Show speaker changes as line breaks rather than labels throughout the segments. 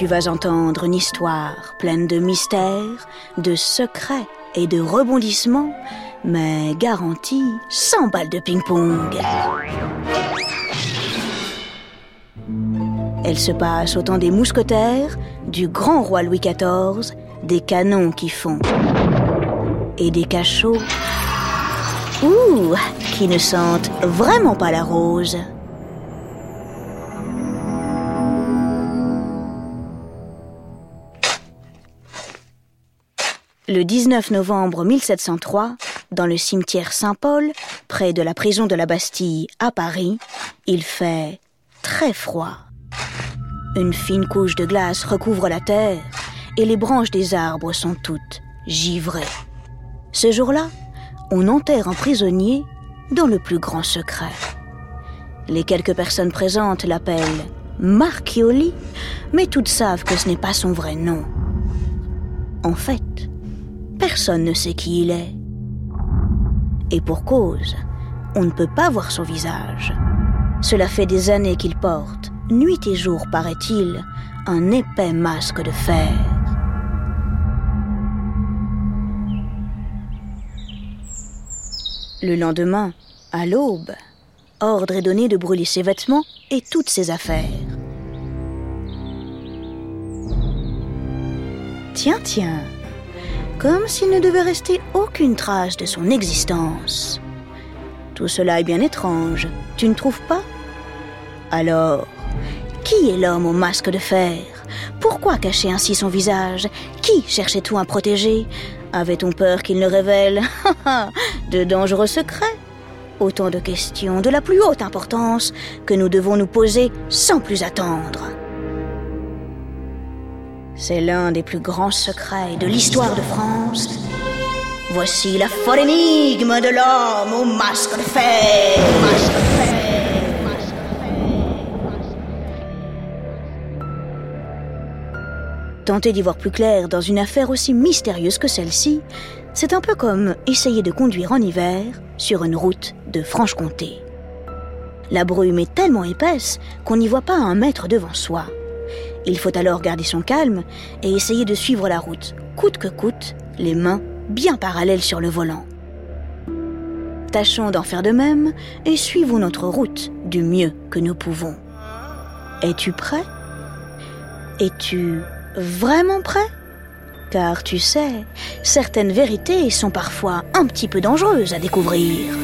Tu vas entendre une histoire pleine de mystères, de secrets et de rebondissements, mais garantie 100 balles de ping-pong. Elle se passe au temps des mousquetaires, du grand roi Louis XIV, des canons qui font et des cachots ouh, qui ne sentent vraiment pas la rose. Le 19 novembre 1703, dans le cimetière Saint-Paul, près de la prison de la Bastille à Paris, il fait très froid. Une fine couche de glace recouvre la terre et les branches des arbres sont toutes givrées. Ce jour-là, on enterre un prisonnier dans le plus grand secret. Les quelques personnes présentes l'appellent Marchioli, mais toutes savent que ce n'est pas son vrai nom. En fait, personne ne sait qui il est. Et pour cause, on ne peut pas voir son visage. Cela fait des années qu'il porte, nuit et jour paraît-il, un épais masque de fer. Le lendemain, à l'aube, ordre est donné de brûler ses vêtements et toutes ses affaires. Tiens, tiens, comme s'il ne devait rester aucune trace de son existence. Tout cela est bien étrange, tu ne trouves pas? Alors, qui est l'homme au masque de fer? Pourquoi cacher ainsi son visage? Qui cherchait-on à protéger? Avait-on peur qu'il ne révèle de dangereux secrets? Autant de questions de la plus haute importance que nous devons nous poser sans plus attendre. C'est l'un des plus grands secrets de l'histoire de France. Voici la folle énigme de l'homme au masque de fer. Tenter d'y voir plus clair dans une affaire aussi mystérieuse que celle-ci, c'est un peu comme essayer de conduire en hiver sur une route de Franche-Comté. La brume est tellement épaisse qu'on n'y voit pas un mètre devant soi. Il faut alors garder son calme et essayer de suivre la route, coûte que coûte, les mains bien parallèles sur le volant. Tâchons d'en faire de même et suivons notre route du mieux que nous pouvons. Es-tu prêt? Es-tu vraiment prêt? Car tu sais, certaines vérités sont parfois un petit peu dangereuses à découvrir.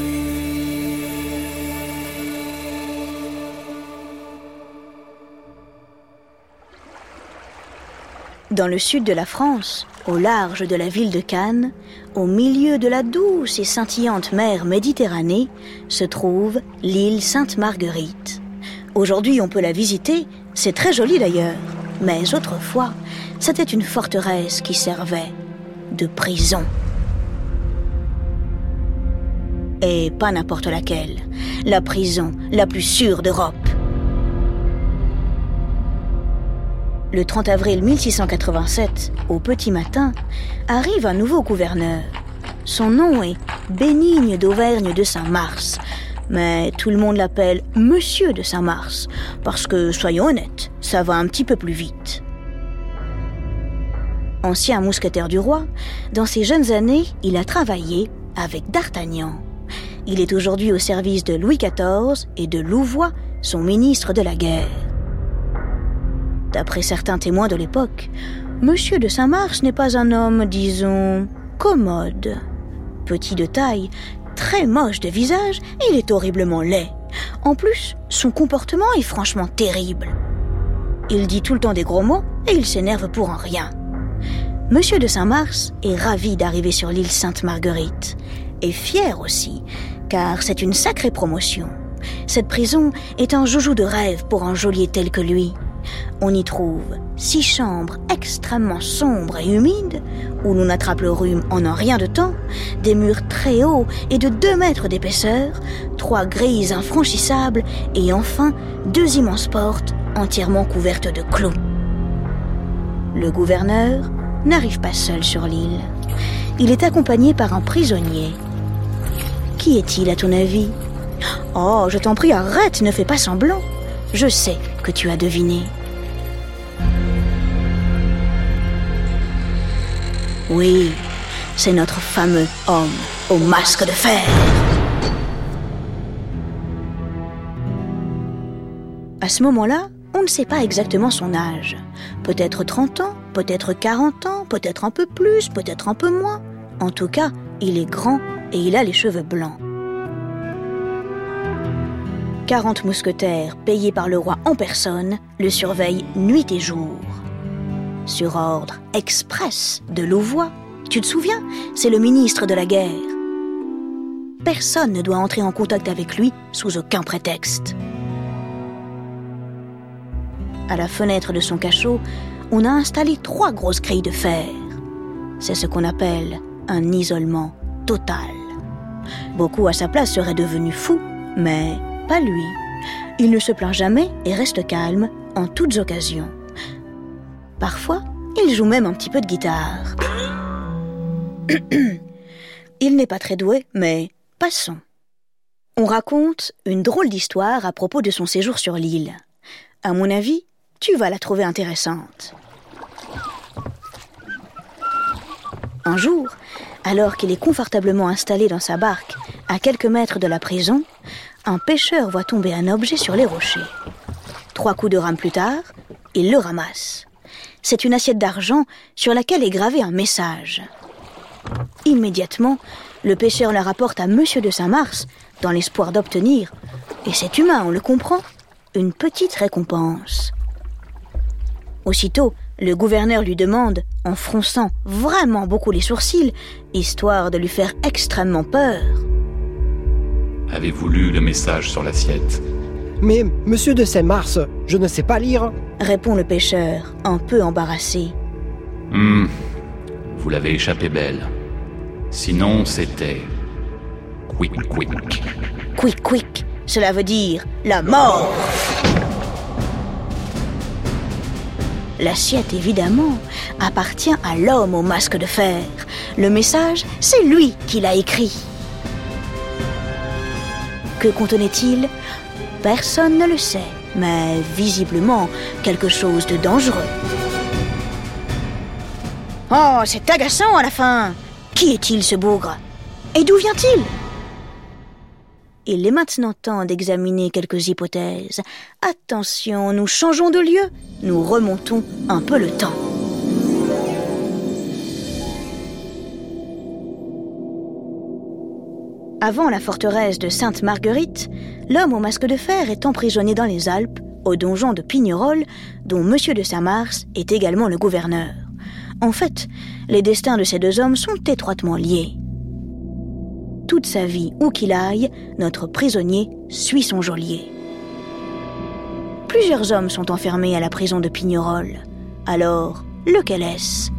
Dans le sud de la France, au large de la ville de Cannes, au milieu de la douce et scintillante mer Méditerranée, se trouve l'île Sainte-Marguerite. Aujourd'hui, on peut la visiter, c'est très joli d'ailleurs. Mais autrefois, c'était une forteresse qui servait de prison. Et pas n'importe laquelle, la prison la plus sûre d'Europe. Le 30 avril 1687, au petit matin, arrive un nouveau gouverneur. Son nom est Bénigne d'Auvergne de Saint-Mars, mais tout le monde l'appelle Monsieur de Saint-Mars, parce que, soyons honnêtes, ça va un petit peu plus vite. Ancien mousquetaire du roi, dans ses jeunes années, il a travaillé avec D'Artagnan. Il est aujourd'hui au service de Louis XIV et de Louvois, son ministre de la guerre. D'après certains témoins de l'époque, Monsieur de Saint-Mars n'est pas un homme, disons, commode. Petit de taille, très moche de visage, il est horriblement laid. En plus, son comportement est franchement terrible. Il dit tout le temps des gros mots et il s'énerve pour un rien. Monsieur de Saint-Mars est ravi d'arriver sur l'île Sainte-Marguerite et fier aussi, car c'est une sacrée promotion. Cette prison est un joujou de rêve pour un geôlier tel que lui. On y trouve six chambres extrêmement sombres et humides, où l'on attrape le rhume en un rien de temps, des murs très hauts et de deux mètres d'épaisseur, trois grilles infranchissables et enfin deux immenses portes entièrement couverte de clous. Le gouverneur n'arrive pas seul sur l'île. Il est accompagné par un prisonnier. Qui est-il à ton avis? Oh, je t'en prie, arrête, ne fais pas semblant. Je sais que tu as deviné. Oui, c'est notre fameux homme au masque de fer. À ce moment-là, on ne sait pas exactement son âge. Peut-être 30 ans, peut-être 40 ans, peut-être un peu plus, peut-être un peu moins. En tout cas, il est grand et il a les cheveux blancs. 40 mousquetaires, payés par le roi en personne, le surveillent nuit et jour. Sur ordre express de Louvois, tu te souviens, c'est le ministre de la guerre. Personne ne doit entrer en contact avec lui sous aucun prétexte. À la fenêtre de son cachot, on a installé trois grosses grilles de fer. C'est ce qu'on appelle un isolement total. Beaucoup à sa place seraient devenus fous, mais pas lui. Il ne se plaint jamais et reste calme en toutes occasions. Parfois, il joue même un petit peu de guitare. il n'est pas très doué, mais passons. On raconte une drôle d'histoire à propos de son séjour sur l'île. À mon avis, tu vas la trouver intéressante. Un jour, alors qu'il est confortablement installé dans sa barque à quelques mètres de la prison, un pêcheur voit tomber un objet sur les rochers. Trois coups de rame plus tard, il le ramasse. C'est une assiette d'argent sur laquelle est gravé un message. Immédiatement, le pêcheur la rapporte à Monsieur de Saint-Mars dans l'espoir d'obtenir, et c'est humain, on le comprend, une petite récompense. Aussitôt, le gouverneur lui demande, en fronçant vraiment beaucoup les sourcils, histoire de lui faire extrêmement peur.
Avez-vous lu le message sur l'assiette?
Mais, monsieur de Saint-Mars, je ne sais pas lire.
Répond le pêcheur, un peu embarrassé.
Hmm, vous l'avez échappé belle. Sinon, c'était. Quick, quick.
Quick, quick, cela veut dire la mort. L'assiette, évidemment, appartient à l'homme au masque de fer. Le message, c'est lui qui l'a écrit. Que contenait-il? Personne ne le sait, mais visiblement quelque chose de dangereux. Oh, c'est agaçant à la fin Qui est-il ce bougre? Et d'où vient-il? Il est maintenant temps d'examiner quelques hypothèses. Attention, nous changeons de lieu, nous remontons un peu le temps. Avant la forteresse de Sainte-Marguerite, l'homme au masque de fer est emprisonné dans les Alpes, au donjon de Pignerol, dont Monsieur de Saint-Mars est également le gouverneur. En fait, les destins de ces deux hommes sont étroitement liés. Toute sa vie, où qu'il aille, notre prisonnier suit son geôlier. Plusieurs hommes sont enfermés à la prison de Pignerol. Alors, lequel est-ce?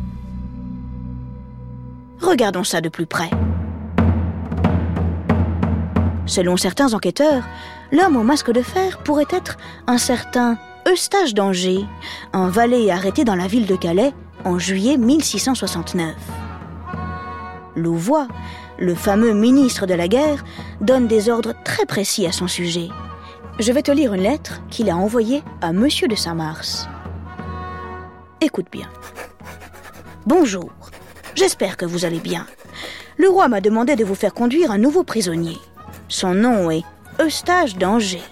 Regardons ça de plus près. Selon certains enquêteurs, l'homme au masque de fer pourrait être un certain Eustache d'Angers, un valet arrêté dans la ville de Calais en juillet 1669. Louvois, le fameux ministre de la guerre, donne des ordres très précis à son sujet. Je vais te lire une lettre qu'il a envoyée à Monsieur de Saint-Mars. Écoute bien. Bonjour. J'espère que vous allez bien. Le roi m'a demandé de vous faire conduire un nouveau prisonnier. Son nom est Eustache d'Angers.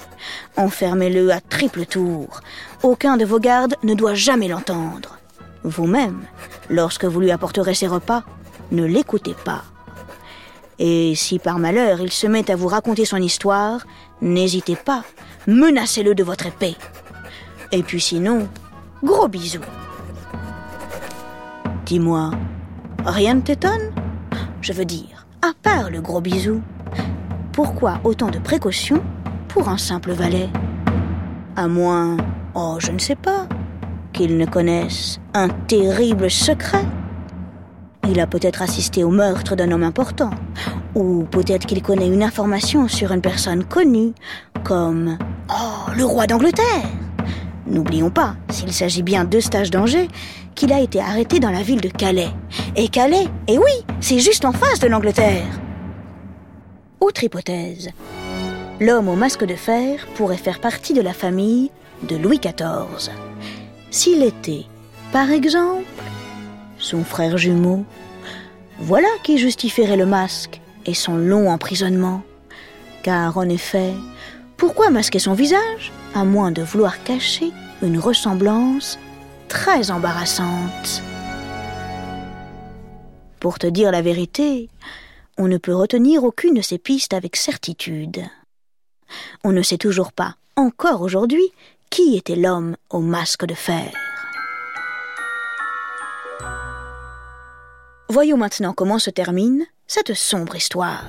Enfermez-le à triple tour. Aucun de vos gardes ne doit jamais l'entendre. Vous-même, lorsque vous lui apporterez ses repas, ne l'écoutez pas. Et si par malheur il se met à vous raconter son histoire, n'hésitez pas, menacez-le de votre épée. Et puis sinon, gros bisous. Dis-moi, rien ne t'étonne? Je veux dire, à part le gros bisou. Pourquoi autant de précautions pour un simple valet? À moins, oh je ne sais pas, qu'il ne connaisse un terrible secret. Il a peut-être assisté au meurtre d'un homme important, ou peut-être qu'il connaît une information sur une personne connue, comme Oh, le roi d'Angleterre N'oublions pas, s'il s'agit bien d'Eustache d'Angers, qu'il a été arrêté dans la ville de Calais. Et Calais, eh oui, c'est juste en face de l'Angleterre. Autre hypothèse. L'homme au masque de fer pourrait faire partie de la famille de Louis XIV. S'il était, par exemple, son frère jumeau Voilà qui justifierait le masque et son long emprisonnement. Car en effet, pourquoi masquer son visage à moins de vouloir cacher une ressemblance très embarrassante? Pour te dire la vérité, on ne peut retenir aucune de ces pistes avec certitude. On ne sait toujours pas, encore aujourd'hui, qui était l'homme au masque de fer. Voyons maintenant comment se termine cette sombre histoire.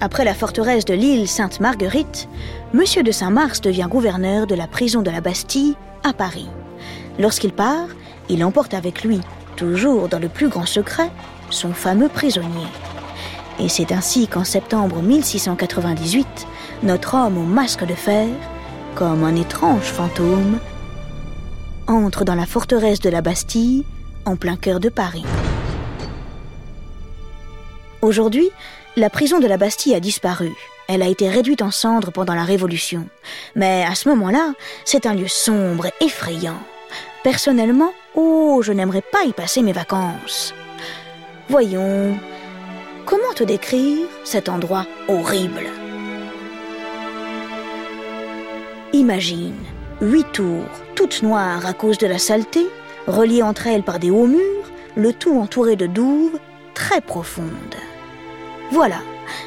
Après la forteresse de l'île Sainte-Marguerite, Monsieur de Saint-Mars devient gouverneur de la prison de la Bastille à Paris. Lorsqu'il part, il emporte avec lui, toujours dans le plus grand secret, son fameux prisonnier. Et c'est ainsi qu'en septembre 1698, notre homme au masque de fer, comme un étrange fantôme, entre dans la forteresse de la Bastille, en plein cœur de Paris. Aujourd'hui, la prison de la Bastille a disparu. Elle a été réduite en cendres pendant la Révolution. Mais à ce moment-là, c'est un lieu sombre et effrayant. Personnellement, oh, je n'aimerais pas y passer mes vacances. Voyons, comment te décrire cet endroit horrible? Imagine huit tours, toutes noires à cause de la saleté, reliées entre elles par des hauts murs, le tout entouré de douves très profondes. Voilà,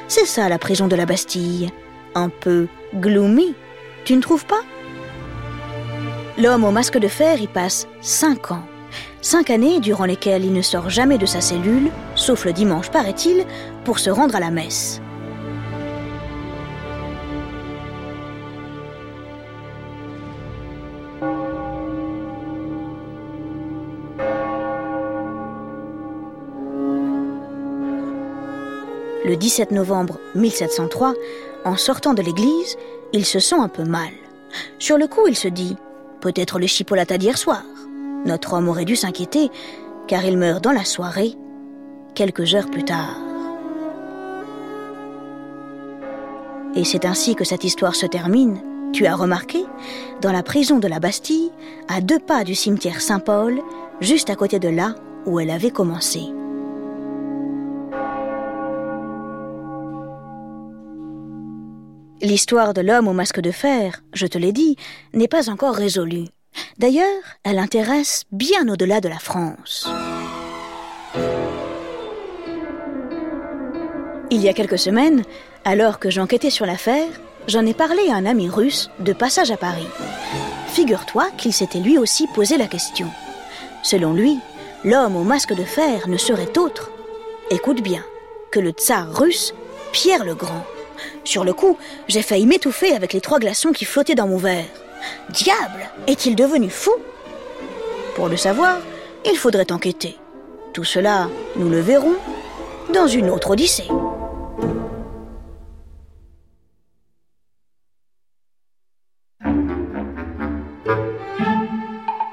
c'est ça la prison de la Bastille. Un peu gloomy, tu ne trouves pas? L'homme au masque de fer y passe cinq ans. Cinq années durant lesquelles il ne sort jamais de sa cellule, sauf le dimanche, paraît-il, pour se rendre à la messe. Le 17 novembre 1703, en sortant de l'église, il se sent un peu mal. Sur le coup, il se dit Peut-être le chipolata d'hier soir. Notre homme aurait dû s'inquiéter, car il meurt dans la soirée, quelques heures plus tard. Et c'est ainsi que cette histoire se termine. Tu as remarqué Dans la prison de la Bastille, à deux pas du cimetière Saint-Paul, juste à côté de là où elle avait commencé. L'histoire de l'homme au masque de fer, je te l'ai dit, n'est pas encore résolue. D'ailleurs, elle intéresse bien au-delà de la France. Il y a quelques semaines, alors que j'enquêtais sur l'affaire, j'en ai parlé à un ami russe de passage à Paris. Figure-toi qu'il s'était lui aussi posé la question. Selon lui, l'homme au masque de fer ne serait autre, écoute bien, que le tsar russe Pierre le Grand. Sur le coup, j'ai failli m'étouffer avec les trois glaçons qui flottaient dans mon verre. Diable Est-il devenu fou? Pour le savoir, il faudrait enquêter. Tout cela, nous le verrons dans une autre Odyssée.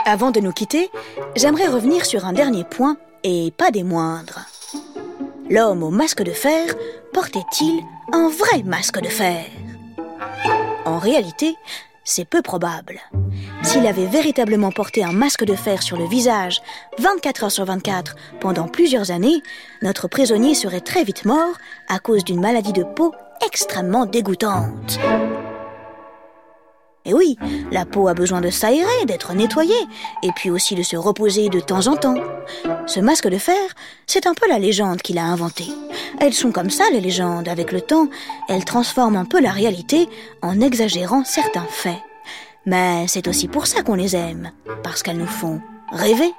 Avant de nous quitter, j'aimerais revenir sur un dernier point, et pas des moindres. L'homme au masque de fer portait-il un vrai masque de fer En réalité, c'est peu probable. S'il avait véritablement porté un masque de fer sur le visage 24 heures sur 24 pendant plusieurs années, notre prisonnier serait très vite mort à cause d'une maladie de peau extrêmement dégoûtante. Et oui, la peau a besoin de s'aérer, d'être nettoyée, et puis aussi de se reposer de temps en temps. Ce masque de fer, c'est un peu la légende qu'il a inventé. Elles sont comme ça, les légendes. Avec le temps, elles transforment un peu la réalité en exagérant certains faits. Mais c'est aussi pour ça qu'on les aime, parce qu'elles nous font rêver.